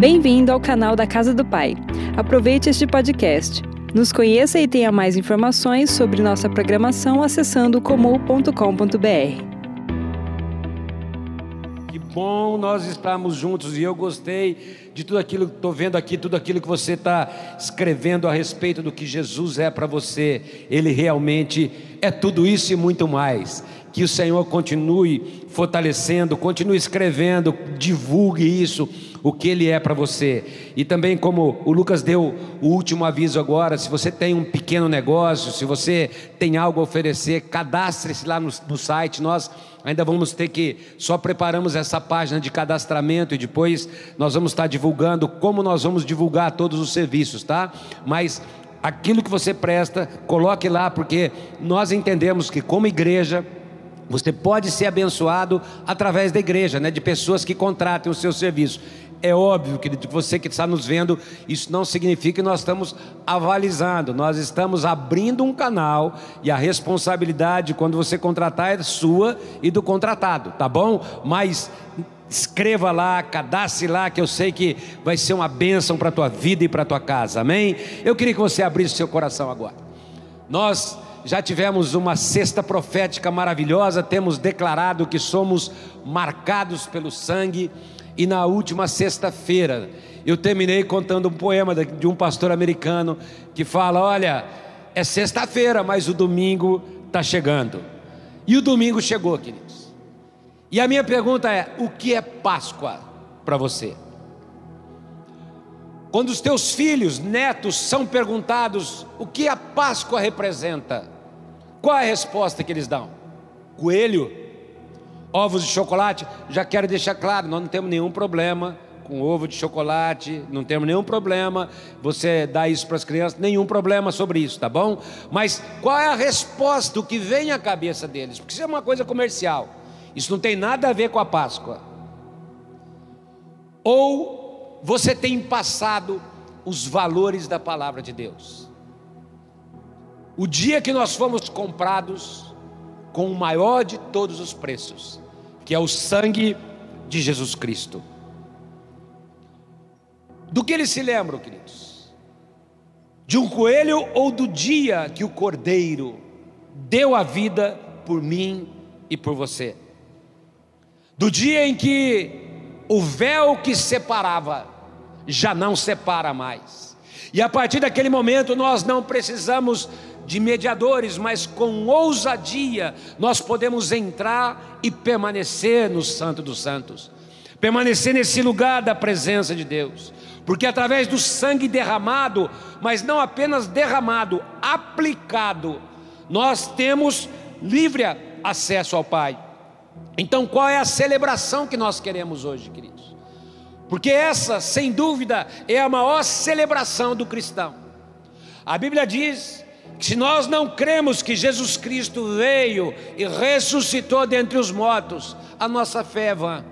Bem-vindo ao canal da Casa do Pai. Aproveite este podcast. Nos conheça e tenha mais informações sobre nossa programação acessando comum.com.br. Que bom nós estamos juntos e eu gostei de tudo aquilo que estou vendo aqui, tudo aquilo que você está escrevendo a respeito do que Jesus é para você. Ele realmente é tudo isso e muito mais. Que o Senhor continue fortalecendo, continue escrevendo, divulgue isso o que ele é para você. E também, como o Lucas deu o último aviso agora, se você tem um pequeno negócio, se você tem algo a oferecer, cadastre-se lá no, no site. Nós ainda vamos ter que, só preparamos essa página de cadastramento e depois nós vamos estar divulgando como nós vamos divulgar todos os serviços, tá? Mas aquilo que você presta, coloque lá, porque nós entendemos que, como igreja, você pode ser abençoado através da igreja, né, de pessoas que contratem o seu serviço. É óbvio que você que está nos vendo, isso não significa que nós estamos avalizando, nós estamos abrindo um canal e a responsabilidade quando você contratar é sua e do contratado, tá bom? Mas escreva lá, cadastre lá, que eu sei que vai ser uma bênção para a tua vida e para a tua casa, amém? Eu queria que você abrisse seu coração agora. Nós já tivemos uma cesta profética maravilhosa, temos declarado que somos marcados pelo sangue e na última sexta-feira, eu terminei contando um poema de um pastor americano que fala: Olha, é sexta-feira, mas o domingo está chegando. E o domingo chegou, queridos. E a minha pergunta é: o que é Páscoa para você? Quando os teus filhos, netos, são perguntados o que a Páscoa representa, qual é a resposta que eles dão? Coelho? Ovos de chocolate, já quero deixar claro, nós não temos nenhum problema com ovo de chocolate, não temos nenhum problema, você dá isso para as crianças, nenhum problema sobre isso, tá bom? Mas qual é a resposta, que vem à cabeça deles? Porque isso é uma coisa comercial, isso não tem nada a ver com a Páscoa. Ou você tem passado os valores da palavra de Deus. O dia que nós fomos comprados, com o maior de todos os preços, que é o sangue de Jesus Cristo. Do que eles se lembram, queridos? De um coelho ou do dia que o cordeiro deu a vida por mim e por você? Do dia em que o véu que separava já não separa mais. E a partir daquele momento nós não precisamos de mediadores, mas com ousadia nós podemos entrar e permanecer no Santo dos Santos, permanecer nesse lugar da presença de Deus, porque através do sangue derramado, mas não apenas derramado, aplicado, nós temos livre acesso ao Pai. Então, qual é a celebração que nós queremos hoje, queridos? Porque essa, sem dúvida, é a maior celebração do cristão. A Bíblia diz se nós não cremos que Jesus Cristo veio e ressuscitou dentre os mortos, a nossa fé é vã.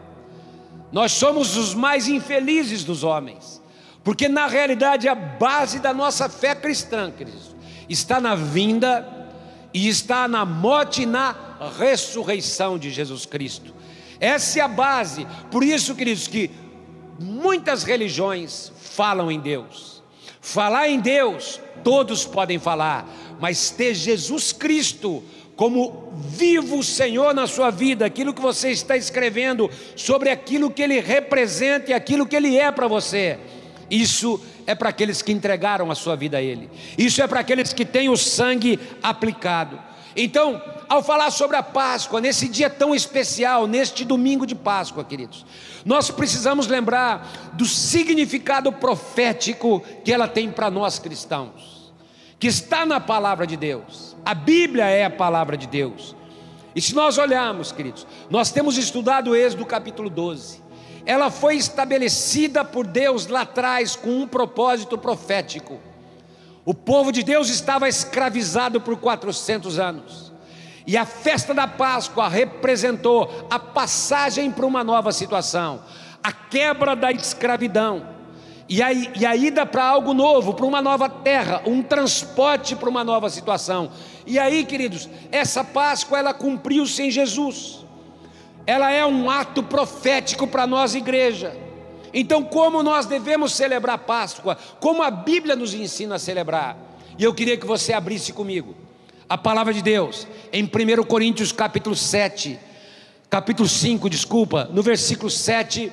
Nós somos os mais infelizes dos homens, porque na realidade a base da nossa fé cristã, Cristo, está na vinda e está na morte e na ressurreição de Jesus Cristo. Essa é a base. Por isso, queridos, que muitas religiões falam em Deus Falar em Deus, todos podem falar, mas ter Jesus Cristo como vivo Senhor na sua vida, aquilo que você está escrevendo sobre aquilo que Ele representa e aquilo que Ele é para você. Isso é para aqueles que entregaram a sua vida a Ele. Isso é para aqueles que têm o sangue aplicado. Então, ao falar sobre a Páscoa, nesse dia tão especial, neste domingo de Páscoa, queridos, nós precisamos lembrar do significado profético que ela tem para nós cristãos, que está na palavra de Deus. A Bíblia é a palavra de Deus. E se nós olharmos, queridos, nós temos estudado o Êxodo capítulo 12. Ela foi estabelecida por Deus lá atrás com um propósito profético. O povo de Deus estava escravizado por 400 anos. E a festa da Páscoa representou a passagem para uma nova situação, a quebra da escravidão, e a, e a ida para algo novo, para uma nova terra, um transporte para uma nova situação. E aí, queridos, essa Páscoa ela cumpriu-se Jesus, ela é um ato profético para nós, igreja. Então, como nós devemos celebrar Páscoa? Como a Bíblia nos ensina a celebrar? E eu queria que você abrisse comigo a palavra de Deus em 1 Coríntios capítulo 7, capítulo 5, desculpa, no versículo 7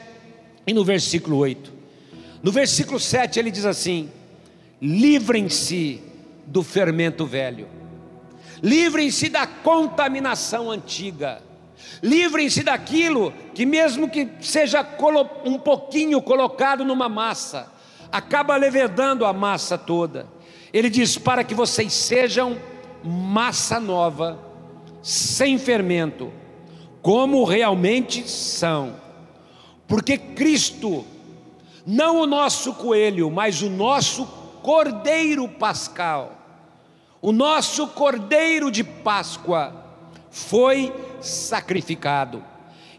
e no versículo 8. No versículo 7 ele diz assim: livrem-se do fermento velho, livrem-se da contaminação antiga, livrem-se daquilo que, mesmo que seja um pouquinho colocado numa massa, acaba levedando a massa toda. Ele diz: para que vocês sejam massa nova, sem fermento, como realmente são, porque Cristo, não o nosso coelho, mas o nosso cordeiro pascal, o nosso cordeiro de Páscoa, foi sacrificado.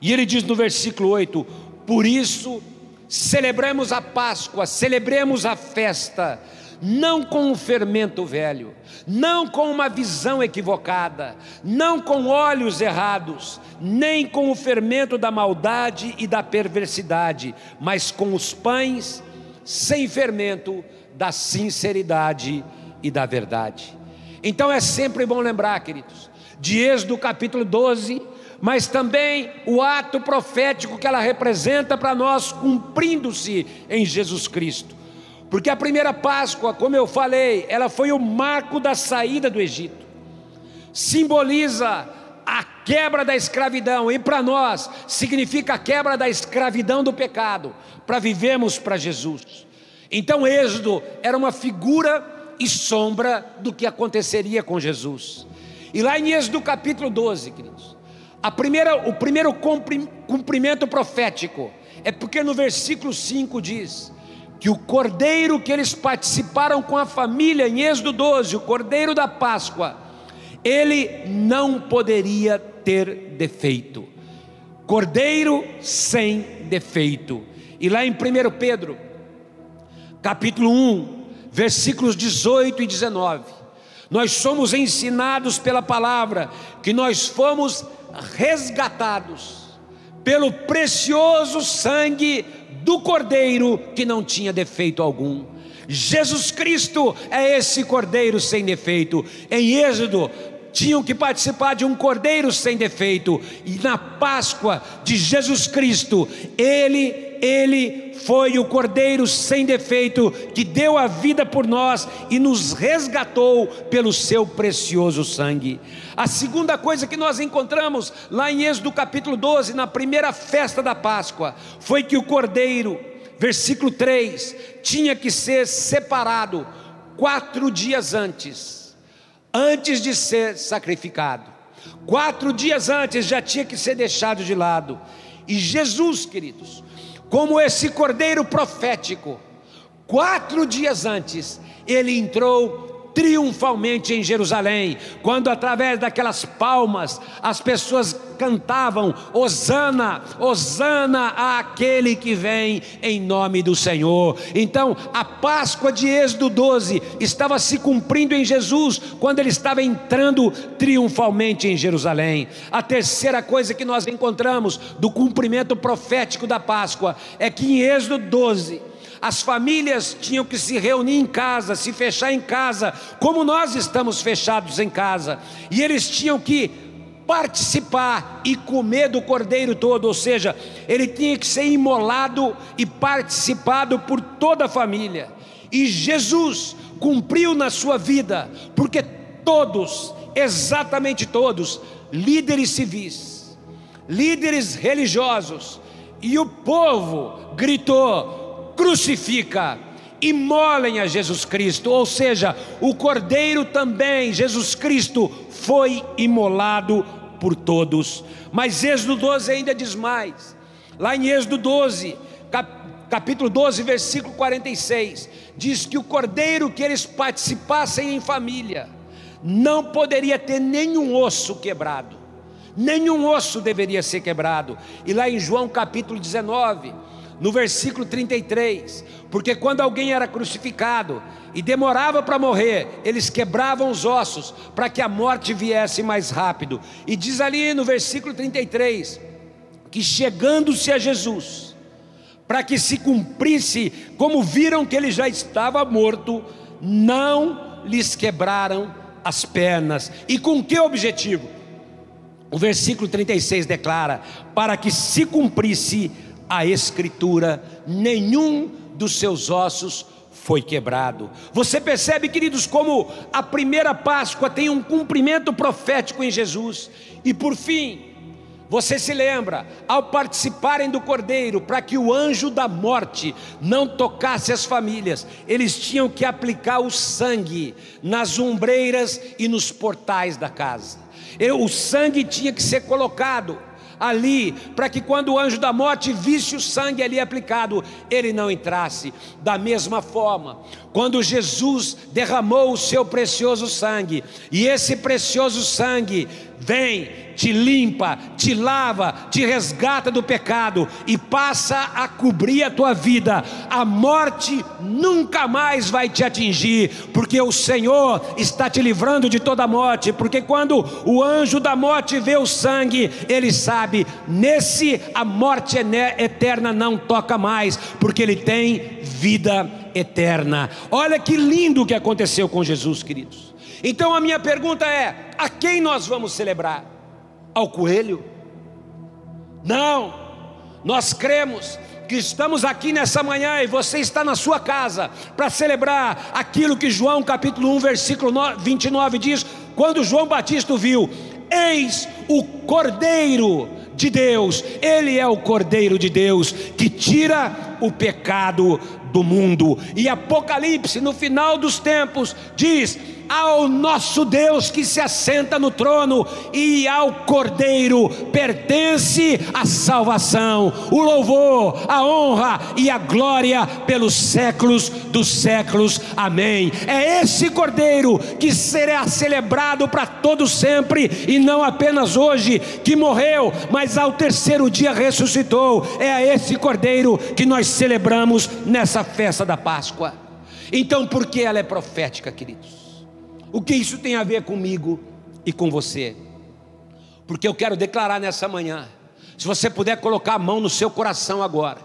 E ele diz no versículo 8: Por isso celebramos a Páscoa, celebremos a festa, não com o fermento velho, não com uma visão equivocada, não com olhos errados, nem com o fermento da maldade e da perversidade, mas com os pães sem fermento da sinceridade e da verdade. Então é sempre bom lembrar, queridos, de Êxodo capítulo 12, mas também o ato profético que ela representa para nós, cumprindo-se em Jesus Cristo. Porque a primeira Páscoa, como eu falei, ela foi o marco da saída do Egito. Simboliza a quebra da escravidão e para nós significa a quebra da escravidão do pecado, para vivermos para Jesus. Então Êxodo era uma figura e sombra do que aconteceria com Jesus. E lá em Êxodo capítulo 12, queridos, a primeira, o primeiro cumprimento profético é porque no versículo 5 diz: que o cordeiro que eles participaram com a família em Êxodo 12, o cordeiro da Páscoa, ele não poderia ter defeito. Cordeiro sem defeito. E lá em 1 Pedro, capítulo 1, versículos 18 e 19, nós somos ensinados pela palavra que nós fomos resgatados pelo precioso sangue do Cordeiro que não tinha defeito algum. Jesus Cristo é esse Cordeiro sem defeito. Em Êxodo, tinham que participar de um cordeiro sem defeito, e na Páscoa de Jesus Cristo, ele ele foi o cordeiro sem defeito que deu a vida por nós e nos resgatou pelo seu precioso sangue. A segunda coisa que nós encontramos lá em Êxodo capítulo 12, na primeira festa da Páscoa, foi que o cordeiro, versículo 3, tinha que ser separado quatro dias antes antes de ser sacrificado. Quatro dias antes já tinha que ser deixado de lado. E Jesus, queridos, como esse cordeiro profético, quatro dias antes, ele entrou triunfalmente em Jerusalém, quando através daquelas palmas as pessoas cantavam: Hosana, Hosana àquele que vem em nome do Senhor. Então, a Páscoa de Êxodo 12 estava se cumprindo em Jesus quando ele estava entrando triunfalmente em Jerusalém. A terceira coisa que nós encontramos do cumprimento profético da Páscoa é que em Êxodo 12 as famílias tinham que se reunir em casa, se fechar em casa, como nós estamos fechados em casa, e eles tinham que participar e comer do cordeiro todo, ou seja, ele tinha que ser imolado e participado por toda a família. E Jesus cumpriu na sua vida, porque todos, exatamente todos, líderes civis, líderes religiosos, e o povo gritou: crucifica, imolem a Jesus Cristo, ou seja, o Cordeiro também, Jesus Cristo, foi imolado por todos. Mas Êxodo 12 ainda diz mais, lá em Êxodo 12, capítulo 12, versículo 46, diz que o cordeiro que eles participassem em família não poderia ter nenhum osso quebrado, nenhum osso deveria ser quebrado. E lá em João capítulo 19, no versículo 33, porque quando alguém era crucificado e demorava para morrer, eles quebravam os ossos para que a morte viesse mais rápido. E diz ali no versículo 33 que chegando-se a Jesus para que se cumprisse, como viram que ele já estava morto, não lhes quebraram as pernas. E com que objetivo? O versículo 36 declara: para que se cumprisse a escritura, nenhum dos seus ossos foi quebrado. Você percebe, queridos, como a primeira Páscoa tem um cumprimento profético em Jesus. E por fim, você se lembra, ao participarem do cordeiro, para que o anjo da morte não tocasse as famílias, eles tinham que aplicar o sangue nas ombreiras e nos portais da casa. O sangue tinha que ser colocado ali, para que quando o anjo da morte visse o sangue ali aplicado, ele não entrasse. Da mesma forma, quando Jesus derramou o seu precioso sangue, e esse precioso sangue vem te limpa, te lava, te resgata do pecado e passa a cobrir a tua vida. A morte nunca mais vai te atingir, porque o Senhor está te livrando de toda morte. Porque quando o anjo da morte vê o sangue, ele sabe, nesse a morte eterna não toca mais, porque ele tem vida eterna. Olha que lindo o que aconteceu com Jesus, queridos. Então a minha pergunta é: a quem nós vamos celebrar? Ao coelho. Não, nós cremos que estamos aqui nessa manhã e você está na sua casa para celebrar aquilo que João capítulo 1, versículo 29 diz: quando João Batista viu, eis o Cordeiro de Deus, ele é o Cordeiro de Deus que tira o pecado do mundo. E Apocalipse, no final dos tempos, diz: ao nosso Deus que se assenta no trono e ao Cordeiro pertence a salvação, o louvor, a honra e a glória pelos séculos dos séculos. Amém. É esse Cordeiro que será celebrado para todo sempre e não apenas hoje que morreu, mas ao terceiro dia ressuscitou. É a esse Cordeiro que nós celebramos nessa festa da Páscoa. Então, por que ela é profética, queridos? O que isso tem a ver comigo e com você? Porque eu quero declarar nessa manhã, se você puder colocar a mão no seu coração agora,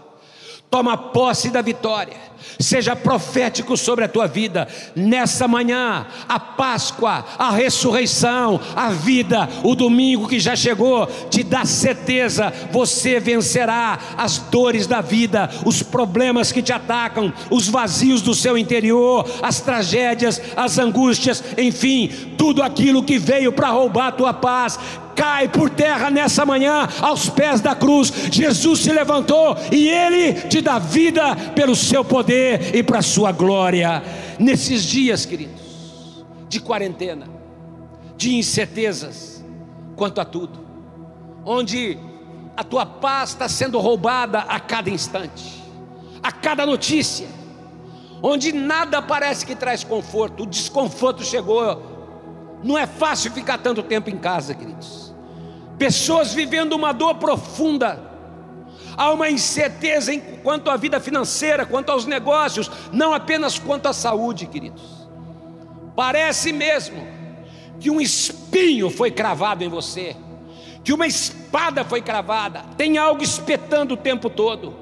toma posse da vitória, seja profético sobre a tua vida, nessa manhã, a Páscoa, a ressurreição, a vida, o domingo que já chegou, te dá certeza, você vencerá as dores da vida, os problemas que te atacam, os vazios do seu interior, as tragédias, as angústias, enfim, tudo aquilo que veio para roubar a tua paz, cai por terra nessa manhã, aos pés da cruz. Jesus se levantou e Ele te dá vida pelo seu poder e para a sua glória. Nesses dias, queridos, de quarentena, de incertezas quanto a tudo, onde a tua paz está sendo roubada a cada instante, a cada notícia, onde nada parece que traz conforto, o desconforto chegou. Não é fácil ficar tanto tempo em casa, queridos pessoas vivendo uma dor profunda, há uma incerteza quanto à vida financeira, quanto aos negócios, não apenas quanto à saúde, queridos. Parece mesmo que um espinho foi cravado em você, que uma espada foi cravada, tem algo espetando o tempo todo.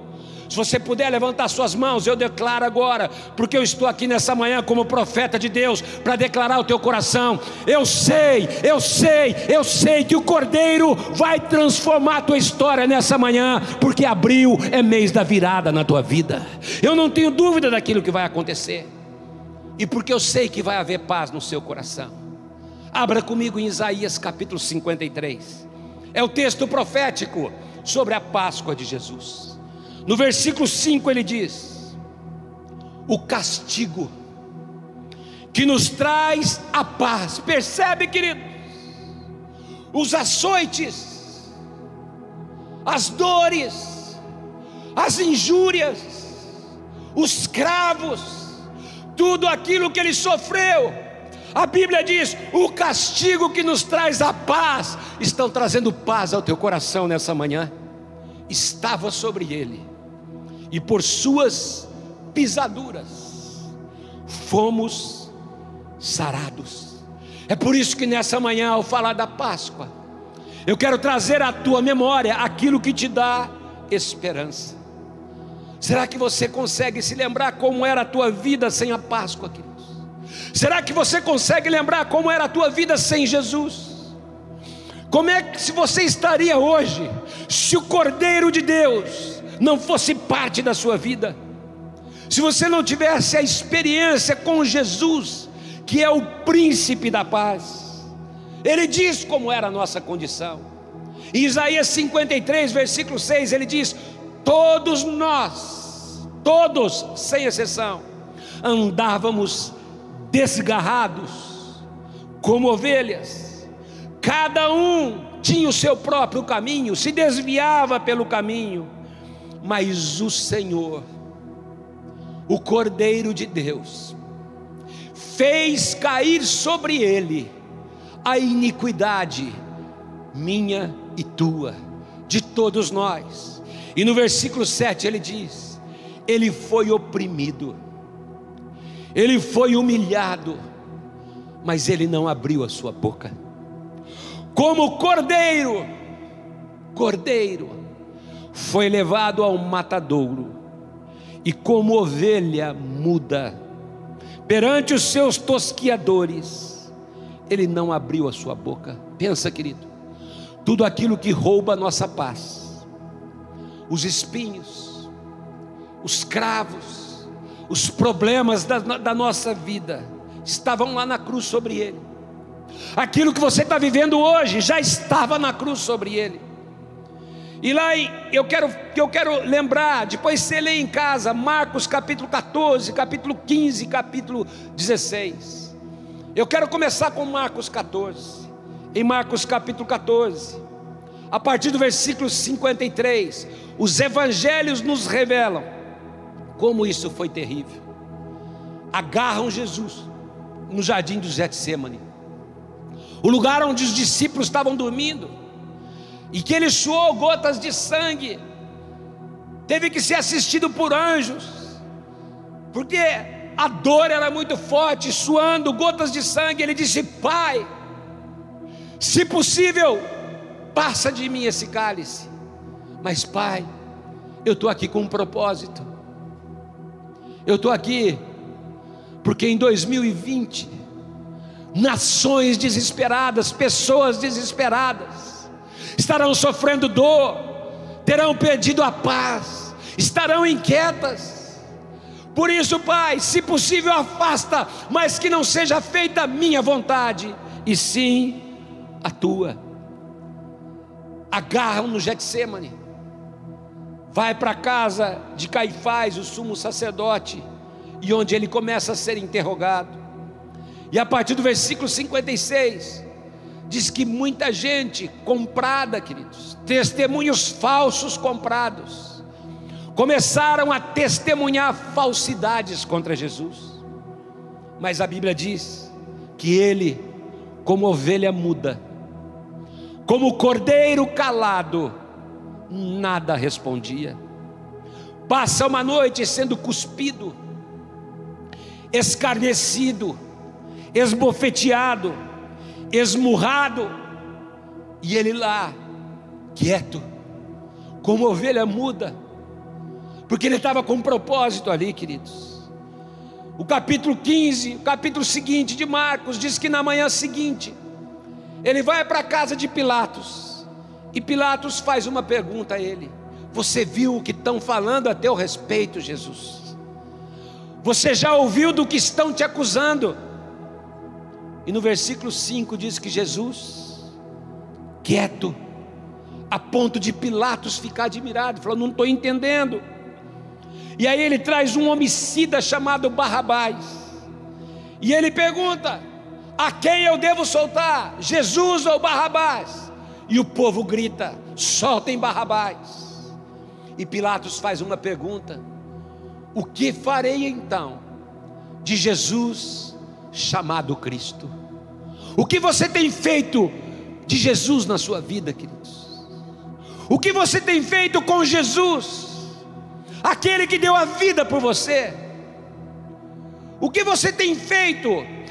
Se você puder levantar suas mãos, eu declaro agora, porque eu estou aqui nessa manhã como profeta de Deus para declarar o teu coração. Eu sei, eu sei, eu sei que o Cordeiro vai transformar a tua história nessa manhã, porque abril é mês da virada na tua vida. Eu não tenho dúvida daquilo que vai acontecer. E porque eu sei que vai haver paz no seu coração. Abra comigo em Isaías capítulo 53. É o texto profético sobre a Páscoa de Jesus. No versículo 5 ele diz: O castigo que nos traz a paz, percebe, querido? Os açoites, as dores, as injúrias, os cravos, tudo aquilo que ele sofreu. A Bíblia diz: o castigo que nos traz a paz, estão trazendo paz ao teu coração nessa manhã, estava sobre ele e por suas pisaduras fomos sarados. É por isso que nessa manhã, ao falar da Páscoa, eu quero trazer à tua memória aquilo que te dá esperança. Será que você consegue se lembrar como era a tua vida sem a Páscoa, queridos? Será que você consegue lembrar como era a tua vida sem Jesus? Como é que se você estaria hoje se o Cordeiro de Deus não fosse parte da sua vida? Se você não tivesse a experiência com Jesus, que é o príncipe da paz. Ele diz como era a nossa condição. Em Isaías 53, versículo 6, ele diz: Todos nós, todos, sem exceção, andávamos desgarrados, como ovelhas, cada um tinha o seu próprio caminho, se desviava pelo caminho, mas o Senhor, o Cordeiro de Deus, fez cair sobre ele a iniquidade minha e tua, de todos nós. E no versículo 7 ele diz: Ele foi oprimido, ele foi humilhado, mas ele não abriu a sua boca. Como cordeiro, cordeiro, foi levado ao matadouro, e como ovelha muda, perante os seus tosquiadores, ele não abriu a sua boca. Pensa, querido, tudo aquilo que rouba a nossa paz, os espinhos, os cravos, os problemas da, da nossa vida estavam lá na cruz sobre ele. Aquilo que você está vivendo hoje já estava na cruz sobre ele. E lá eu quero, eu quero lembrar, depois você lê em casa, Marcos capítulo 14, capítulo 15, capítulo 16. Eu quero começar com Marcos 14. Em Marcos capítulo 14, a partir do versículo 53, os evangelhos nos revelam como isso foi terrível. Agarram Jesus no jardim do Getsemane, o lugar onde os discípulos estavam dormindo, e que ele suou gotas de sangue, teve que ser assistido por anjos, porque a dor era muito forte, suando gotas de sangue. Ele disse: Pai, se possível, passa de mim esse cálice, mas Pai, eu estou aqui com um propósito. Eu estou aqui porque em 2020, nações desesperadas, pessoas desesperadas, estarão sofrendo dor, terão perdido a paz, estarão inquietas. Por isso, Pai, se possível, afasta, mas que não seja feita a minha vontade, e sim a tua. Agarram no Getsemane vai para a casa de Caifás, o sumo sacerdote, e onde ele começa a ser interrogado. E a partir do versículo 56, diz que muita gente comprada, queridos, testemunhos falsos comprados, começaram a testemunhar falsidades contra Jesus. Mas a Bíblia diz que ele, como ovelha muda, como cordeiro calado, nada respondia. Passa uma noite sendo cuspido, escarnecido, esbofeteado, esmurrado, e ele lá, quieto, como ovelha muda, porque ele estava com um propósito ali, queridos. O capítulo 15, o capítulo seguinte de Marcos, diz que na manhã seguinte, ele vai para a casa de Pilatos, e Pilatos faz uma pergunta a ele: Você viu o que estão falando a teu respeito, Jesus? Você já ouviu do que estão te acusando? E no versículo 5 diz que Jesus, quieto, a ponto de Pilatos ficar admirado, falou: Não estou entendendo. E aí ele traz um homicida chamado Barrabás, e ele pergunta: A quem eu devo soltar, Jesus ou Barrabás? E o povo grita: soltem Barrabás. E Pilatos faz uma pergunta: O que farei então de Jesus chamado Cristo? O que você tem feito de Jesus na sua vida, queridos? O que você tem feito com Jesus, aquele que deu a vida por você? O que você tem feito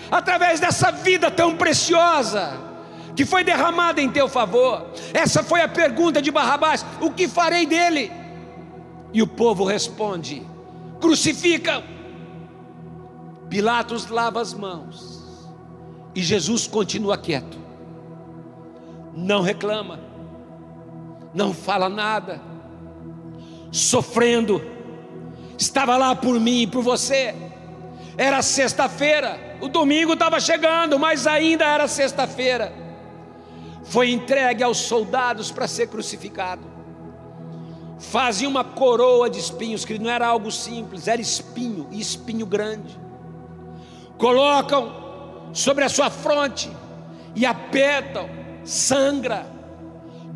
através dessa vida tão preciosa? que foi derramada em teu favor. Essa foi a pergunta de Barrabás: o que farei dele? E o povo responde: crucifica. Pilatos lava as mãos e Jesus continua quieto, não reclama, não fala nada, sofrendo, estava lá por mim e por você. Era sexta-feira, o domingo estava chegando, mas ainda era sexta-feira. Foi entregue aos soldados para ser crucificado. Fazia uma coroa de espinhos, que não era algo simples, era espinho, e espinho grande. Colocam sobre a sua fronte e apertam, sangra,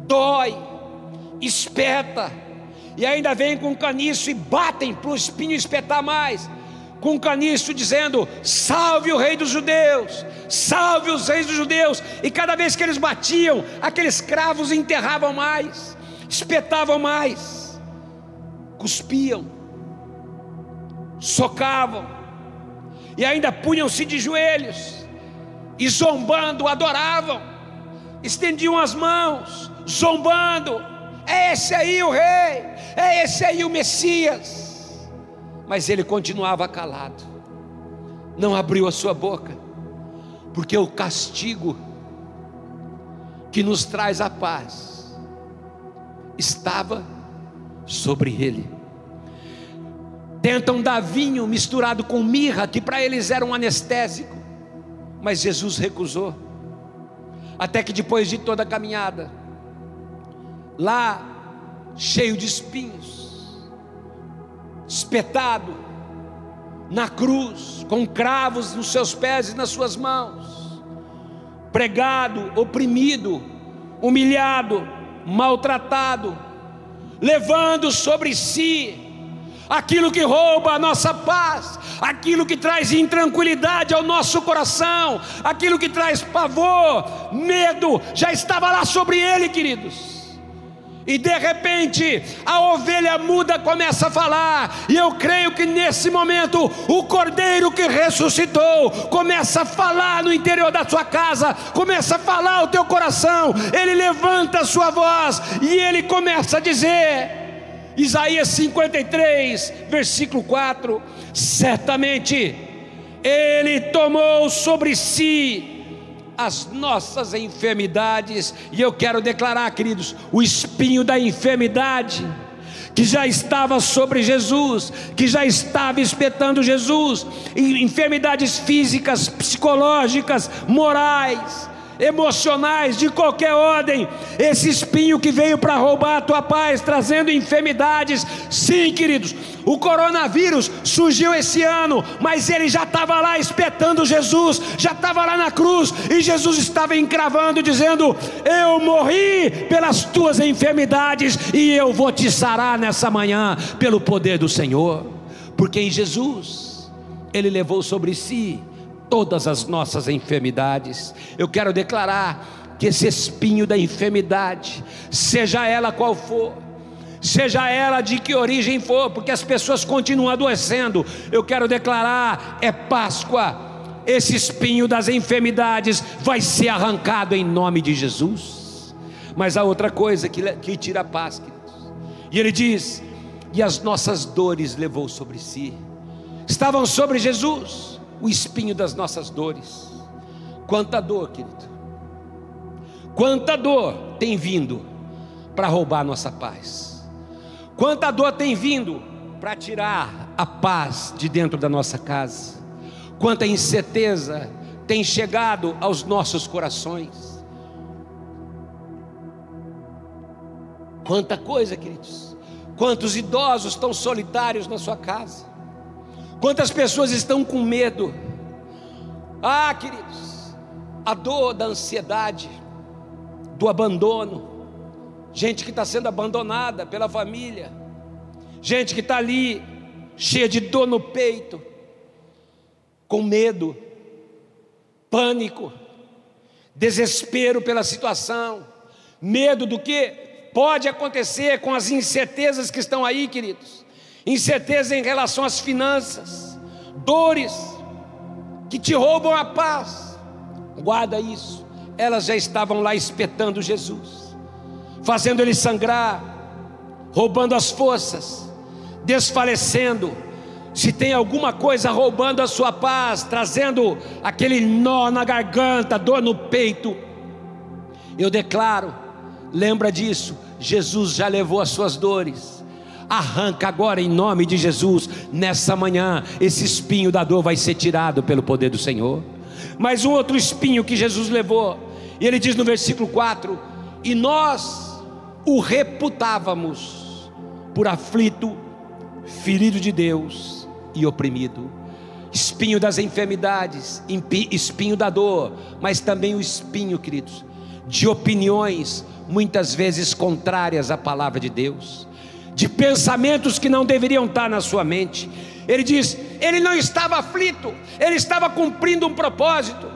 dói, espeta, e ainda vem com caniço e batem para o espinho espetar mais, com caniço dizendo: Salve o rei dos judeus, salve os reis dos judeus, e cada vez que eles batiam, aqueles cravos enterravam mais, espetavam mais, cuspiam, socavam, e ainda punham-se de joelhos, e zombando adoravam, estendiam as mãos, zombando, é esse aí o rei, é esse aí o Messias. Mas ele continuava calado, não abriu a sua boca, porque o castigo que nos traz a paz estava sobre ele. Tentam dar vinho misturado com mirra, que para eles era um anestésico, mas Jesus recusou. Até que depois de toda a caminhada, lá cheio de espinhos, espetado na cruz, com cravos nos seus pés e nas suas mãos, pregado, oprimido, humilhado, maltratado, levando sobre si aquilo que rouba a nossa paz, aquilo que traz intranquilidade ao nosso coração, aquilo que traz pavor, medo, já estava lá sobre ele, queridos. E de repente a ovelha muda começa a falar, e eu creio que nesse momento o cordeiro que ressuscitou começa a falar no interior da sua casa, começa a falar ao teu coração, ele levanta a sua voz e ele começa a dizer, Isaías 53, versículo 4: certamente ele tomou sobre si as nossas enfermidades, e eu quero declarar, queridos, o espinho da enfermidade que já estava sobre Jesus, que já estava espetando Jesus, enfermidades físicas, psicológicas, morais, emocionais, de qualquer ordem, esse espinho que veio para roubar a tua paz, trazendo enfermidades. Sim, queridos, o coronavírus surgiu esse ano, mas ele já estava lá espetando Jesus, já estava lá na cruz, e Jesus estava encravando, dizendo: Eu morri pelas tuas enfermidades, e eu vou te sarar nessa manhã, pelo poder do Senhor, porque em Jesus, Ele levou sobre si todas as nossas enfermidades. Eu quero declarar que esse espinho da enfermidade, seja ela qual for, seja ela de que origem for, porque as pessoas continuam adoecendo, eu quero declarar: é Páscoa, esse espinho das enfermidades vai ser arrancado em nome de Jesus. Mas há outra coisa que, que tira a paz, queridos. E ele diz: e as nossas dores levou sobre si, estavam sobre Jesus o espinho das nossas dores. Quanta dor, querido. Quanta dor tem vindo para roubar nossa paz. Quanta dor tem vindo para tirar a paz de dentro da nossa casa. Quanta incerteza tem chegado aos nossos corações. Quanta coisa, queridos. Quantos idosos estão solitários na sua casa. Quantas pessoas estão com medo? Ah, queridos, a dor da ansiedade, do abandono, gente que está sendo abandonada pela família, gente que está ali, cheia de dor no peito, com medo, pânico, desespero pela situação, medo do que pode acontecer com as incertezas que estão aí, queridos incerteza em relação às finanças, dores que te roubam a paz. Guarda isso. Elas já estavam lá espetando Jesus, fazendo ele sangrar, roubando as forças, desfalecendo, se tem alguma coisa roubando a sua paz, trazendo aquele nó na garganta, dor no peito, eu declaro, lembra disso, Jesus já levou as suas dores. Arranca agora em nome de Jesus, nessa manhã, esse espinho da dor vai ser tirado pelo poder do Senhor. Mas um outro espinho que Jesus levou, e ele diz no versículo 4: E nós o reputávamos por aflito, ferido de Deus e oprimido. Espinho das enfermidades, espinho da dor, mas também o espinho, queridos, de opiniões muitas vezes contrárias à palavra de Deus, de pensamentos que não deveriam estar na sua mente. Ele diz: ele não estava aflito, ele estava cumprindo um propósito.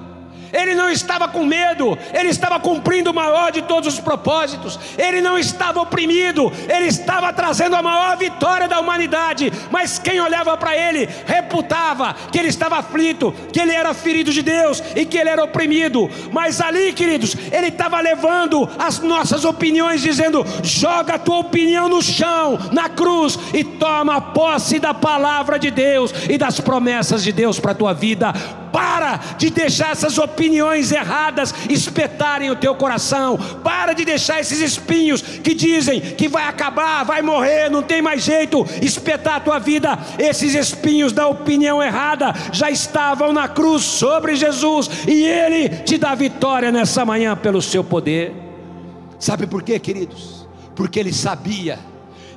Ele não estava com medo, ele estava cumprindo o maior de todos os propósitos, ele não estava oprimido, ele estava trazendo a maior vitória da humanidade. Mas quem olhava para ele reputava que ele estava aflito, que ele era ferido de Deus e que ele era oprimido. Mas ali, queridos, ele estava levando as nossas opiniões, dizendo: joga a tua opinião no chão, na cruz, e toma posse da palavra de Deus e das promessas de Deus para a tua vida para de deixar essas opiniões erradas espetarem o teu coração. Para de deixar esses espinhos que dizem que vai acabar, vai morrer, não tem mais jeito, espetar a tua vida. Esses espinhos da opinião errada já estavam na cruz sobre Jesus e ele te dá vitória nessa manhã pelo seu poder. Sabe por quê, queridos? Porque ele sabia.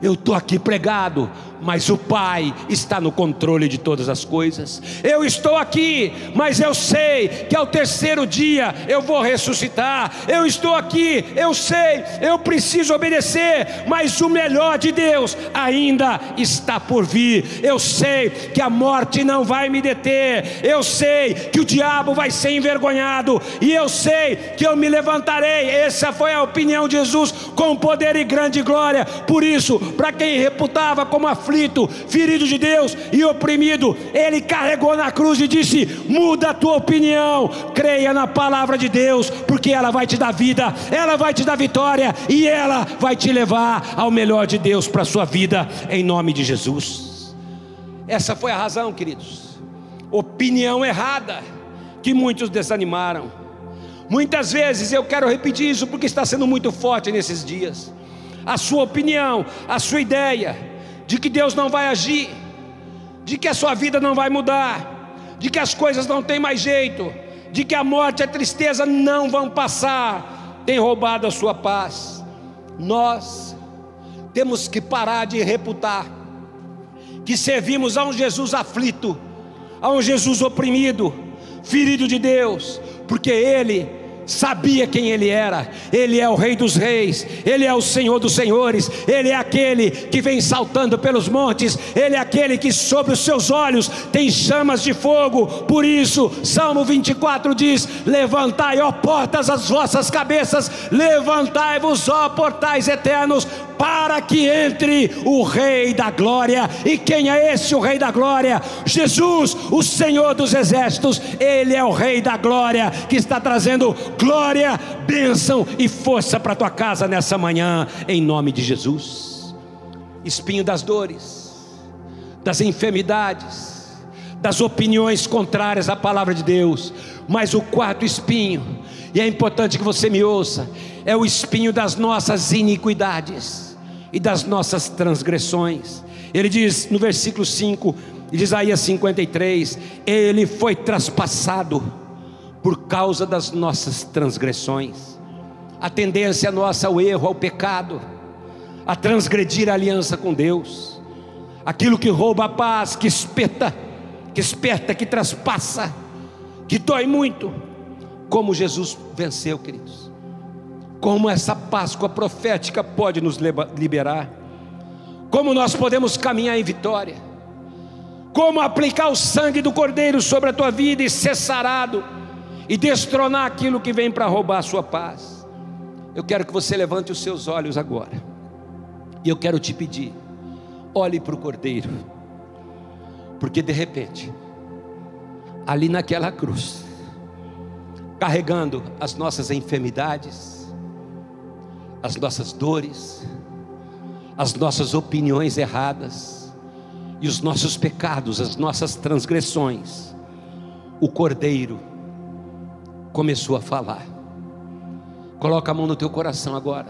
Eu estou aqui pregado mas o Pai está no controle de todas as coisas. Eu estou aqui, mas eu sei que ao terceiro dia eu vou ressuscitar. Eu estou aqui, eu sei, eu preciso obedecer, mas o melhor de Deus ainda está por vir. Eu sei que a morte não vai me deter. Eu sei que o diabo vai ser envergonhado e eu sei que eu me levantarei. Essa foi a opinião de Jesus com poder e grande glória. Por isso, para quem reputava como a aflito, ferido de Deus e oprimido, ele carregou na cruz e disse: muda a tua opinião, creia na palavra de Deus, porque ela vai te dar vida, ela vai te dar vitória e ela vai te levar ao melhor de Deus para a sua vida, em nome de Jesus. Essa foi a razão, queridos. Opinião errada que muitos desanimaram. Muitas vezes eu quero repetir isso porque está sendo muito forte nesses dias. A sua opinião, a sua ideia, de que Deus não vai agir, de que a sua vida não vai mudar, de que as coisas não têm mais jeito, de que a morte e a tristeza não vão passar, tem roubado a sua paz. Nós temos que parar de reputar que servimos a um Jesus aflito, a um Jesus oprimido, ferido de Deus, porque Ele sabia quem ele era. Ele é o Rei dos Reis, ele é o Senhor dos Senhores, ele é aquele que vem saltando pelos montes, ele é aquele que sobre os seus olhos tem chamas de fogo. Por isso, Salmo 24 diz: Levantai, ó portas, as vossas cabeças, levantai-vos, ó portais eternos, para que entre o Rei da Glória. E quem é esse o Rei da Glória? Jesus, o Senhor dos Exércitos, ele é o Rei da Glória que está trazendo glória, bênção e força para tua casa nessa manhã, em nome de Jesus. Espinho das dores, das enfermidades, das opiniões contrárias à palavra de Deus, mas o quarto espinho, e é importante que você me ouça, é o espinho das nossas iniquidades e das nossas transgressões. Ele diz no versículo 5 de Isaías 53: Ele foi traspassado por causa das nossas transgressões. A tendência nossa ao erro, ao pecado, a transgredir a aliança com Deus, aquilo que rouba a paz, que espeta, que esperta, que traspassa, que dói muito, como Jesus venceu, queridos como essa Páscoa profética pode nos liberar, como nós podemos caminhar em vitória, como aplicar o sangue do Cordeiro sobre a tua vida e ser sarado e destronar aquilo que vem para roubar a sua paz. Eu quero que você levante os seus olhos agora, e eu quero te pedir, olhe para o Cordeiro, porque de repente, ali naquela cruz, carregando as nossas enfermidades, as nossas dores, as nossas opiniões erradas, e os nossos pecados, as nossas transgressões, o Cordeiro começou a falar. Coloca a mão no teu coração agora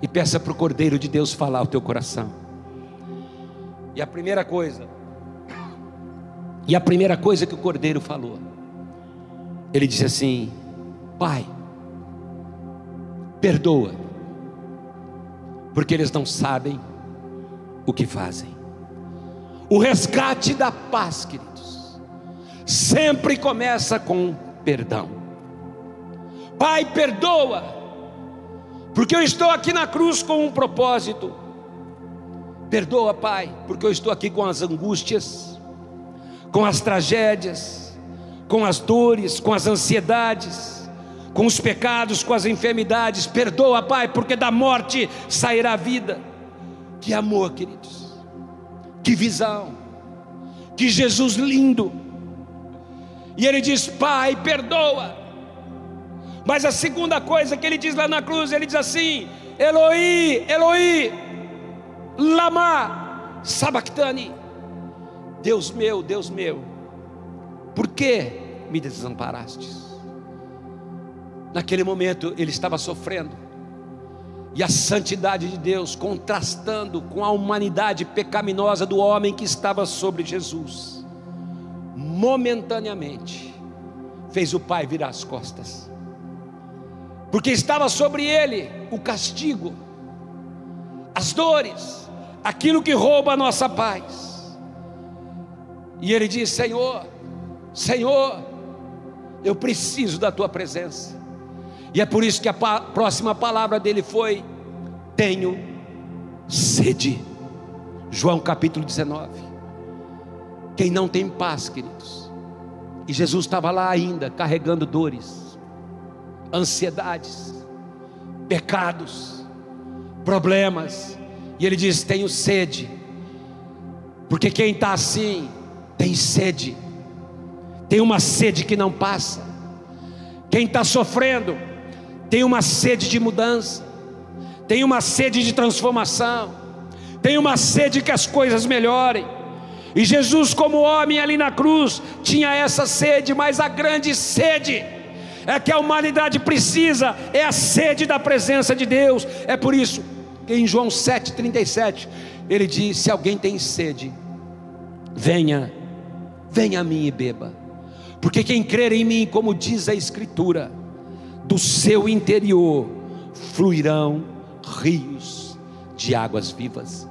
e peça para o Cordeiro de Deus falar o teu coração. E a primeira coisa, e a primeira coisa que o Cordeiro falou, ele disse assim: Pai, perdoa, porque eles não sabem o que fazem. O resgate da paz, queridos, sempre começa com perdão. Pai, perdoa, porque eu estou aqui na cruz com um propósito. Perdoa, Pai, porque eu estou aqui com as angústias, com as tragédias, com as dores, com as ansiedades, com os pecados, com as enfermidades. Perdoa, Pai, porque da morte sairá a vida. Que amor, queridos. Que visão, que Jesus lindo. E ele diz: Pai, perdoa. Mas a segunda coisa que ele diz lá na cruz, ele diz assim: Eloi, Eloi, lama sabachthani. Deus meu, Deus meu, por que me desamparastes? Naquele momento ele estava sofrendo e a santidade de Deus contrastando com a humanidade pecaminosa do homem que estava sobre Jesus, momentaneamente fez o pai virar as costas, porque estava sobre ele o castigo, as dores, aquilo que rouba a nossa paz. E ele diz: Senhor, Senhor, eu preciso da tua presença. E é por isso que a próxima palavra dele foi: Tenho sede. João capítulo 19. Quem não tem paz, queridos. E Jesus estava lá ainda, carregando dores, ansiedades, pecados, problemas. E ele diz: Tenho sede. Porque quem está assim, tem sede. Tem uma sede que não passa. Quem está sofrendo, tem uma sede de mudança, tem uma sede de transformação, tem uma sede que as coisas melhorem. E Jesus, como homem ali na cruz, tinha essa sede, mas a grande sede é que a humanidade precisa, é a sede da presença de Deus. É por isso que em João 7,37 ele diz: Se alguém tem sede, venha, venha a mim e beba, porque quem crer em mim, como diz a Escritura, do seu interior fluirão rios de águas vivas.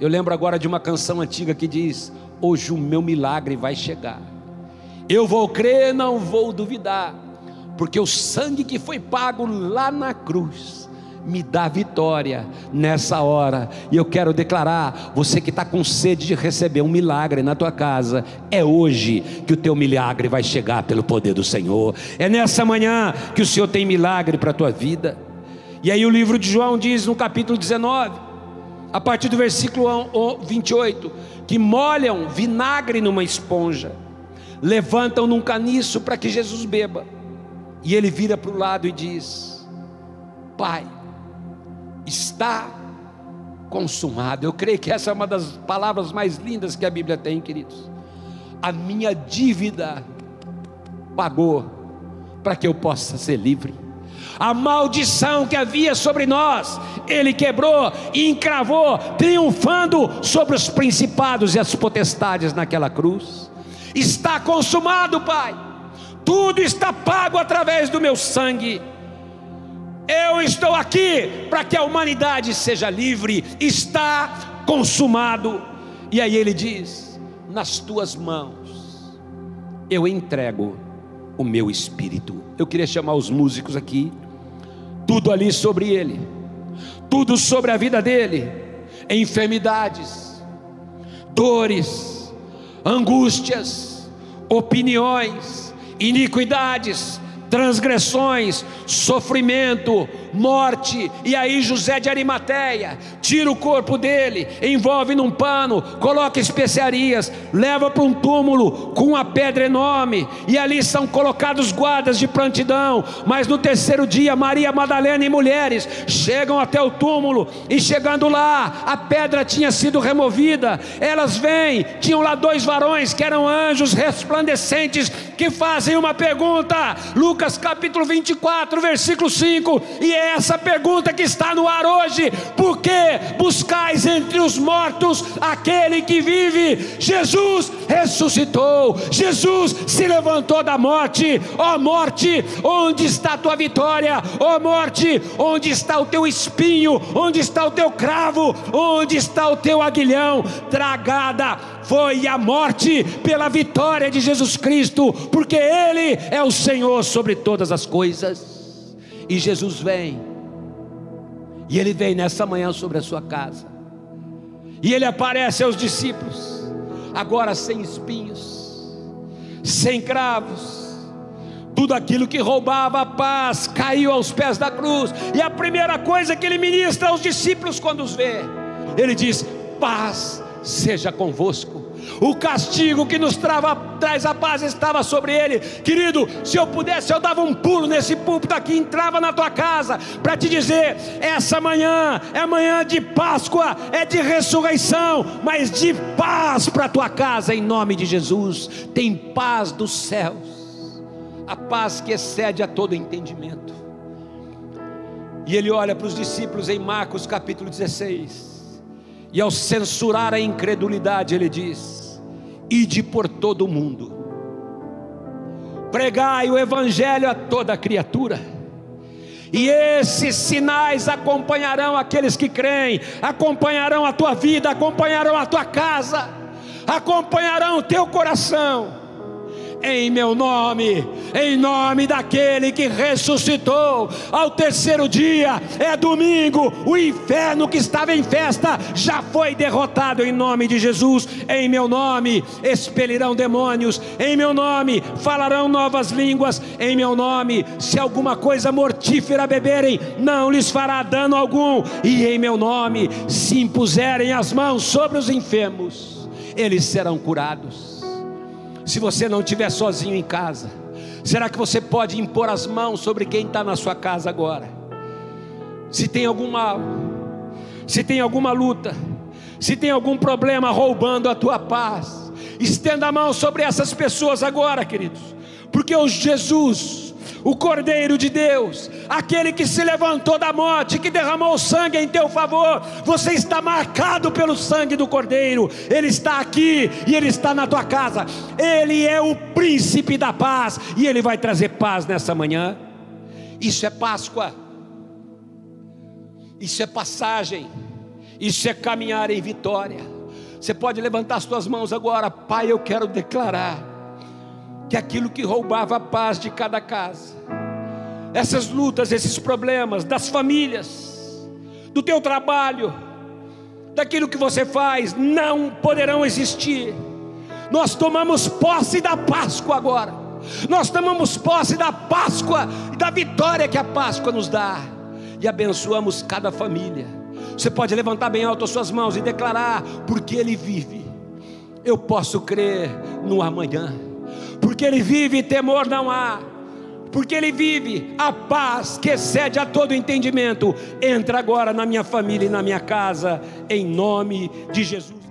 Eu lembro agora de uma canção antiga que diz: Hoje o meu milagre vai chegar. Eu vou crer, não vou duvidar, porque o sangue que foi pago lá na cruz me dá vitória nessa hora. E eu quero declarar: você que está com sede de receber um milagre na tua casa, é hoje que o teu milagre vai chegar pelo poder do Senhor. É nessa manhã que o Senhor tem milagre para a tua vida. E aí o livro de João diz no capítulo 19, a partir do versículo 28, que molham vinagre numa esponja, levantam num caniço para que Jesus beba. E ele vira para o lado e diz: Pai, está consumado. Eu creio que essa é uma das palavras mais lindas que a Bíblia tem, queridos. A minha dívida pagou para que eu possa ser livre. A maldição que havia sobre nós, Ele quebrou e encravou, triunfando sobre os principados e as potestades naquela cruz. Está consumado, Pai. Tudo está pago através do meu sangue eu estou aqui para que a humanidade seja livre, está consumado. E aí ele diz: Nas tuas mãos eu entrego o meu espírito. Eu queria chamar os músicos aqui, tudo ali sobre ele, tudo sobre a vida dele, enfermidades, dores, angústias, opiniões, iniquidades, transgressões, sofrimento, morte. E aí José de Arimateia tira o corpo dele, envolve num pano, coloca especiarias, leva para um túmulo com uma pedra enorme, e ali são colocados guardas de prontidão. Mas no terceiro dia, Maria Madalena e mulheres chegam até o túmulo, e chegando lá, a pedra tinha sido removida. Elas vêm, tinham lá dois varões que eram anjos resplandecentes que fazem uma pergunta. Lucas capítulo 24, versículo 5. E é essa pergunta que está no ar hoje: por que buscais entre os mortos aquele que vive? Jesus ressuscitou, Jesus se levantou da morte. Ó oh, morte, onde está a tua vitória? Ó oh, morte, onde está o teu espinho? Onde está o teu cravo? Onde está o teu aguilhão? Tragada foi a morte pela vitória de Jesus Cristo, porque Ele é o Senhor sobre todas as coisas. E Jesus vem, e Ele vem nessa manhã sobre a sua casa, e Ele aparece aos discípulos, agora sem espinhos, sem cravos, tudo aquilo que roubava a paz caiu aos pés da cruz, e a primeira coisa que Ele ministra aos discípulos quando os vê, Ele diz: paz seja convosco. O castigo que nos trava, traz a paz estava sobre ele. Querido, se eu pudesse, eu dava um pulo nesse púlpito aqui, entrava na tua casa para te dizer: essa manhã é manhã de Páscoa, é de ressurreição, mas de paz para a tua casa, em nome de Jesus. Tem paz dos céus, a paz que excede a todo entendimento. E ele olha para os discípulos em Marcos capítulo 16 e ao censurar a incredulidade, ele diz: Ide por todo o mundo, pregai o evangelho a toda criatura. E esses sinais acompanharão aqueles que creem, acompanharão a tua vida, acompanharão a tua casa, acompanharão o teu coração em meu nome, em nome daquele que ressuscitou. Ao terceiro dia, é domingo, o inferno que estava em festa já foi derrotado em nome de Jesus, em meu nome expelirão demônios, em meu nome falarão novas línguas, em meu nome, se alguma coisa mortífera beberem, não lhes fará dano algum, e em meu nome, se impuserem as mãos sobre os enfermos, eles serão curados se você não estiver sozinho em casa? Será que você pode impor as mãos sobre quem está na sua casa agora? Se tem algum mal, se tem alguma luta, se tem algum problema roubando a tua paz, estenda a mão sobre essas pessoas agora, queridos, porque o Jesus, o Cordeiro de Deus, aquele que se levantou da morte, que derramou sangue em teu favor. Você está marcado pelo sangue do Cordeiro, ele está aqui e ele está na tua casa. Ele é o príncipe da paz e ele vai trazer paz nessa manhã. Isso é Páscoa, isso é passagem, isso é caminhar em vitória. Você pode levantar as suas mãos agora, Pai. Eu quero declarar que aquilo que roubava a paz de cada casa, essas lutas, esses problemas das famílias, do teu trabalho, daquilo que você faz, não poderão existir. Nós tomamos posse da Páscoa agora. Nós tomamos posse da Páscoa e da vitória que a Páscoa nos dá. E abençoamos cada família. Você pode levantar bem alto as suas mãos e declarar: porque Ele vive, eu posso crer no amanhã porque Ele vive, temor não há. Porque Ele vive, a paz que excede a todo entendimento, entra agora na minha família e na minha casa, em nome de Jesus.